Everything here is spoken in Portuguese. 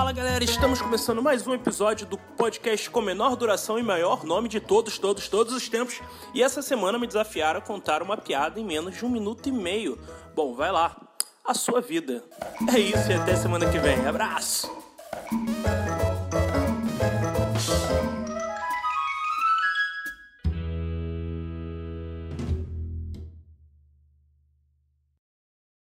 Fala galera, estamos começando mais um episódio do podcast com menor duração e maior nome de todos, todos, todos os tempos. E essa semana me desafiaram a contar uma piada em menos de um minuto e meio. Bom, vai lá, a sua vida. É isso e até semana que vem. Abraço!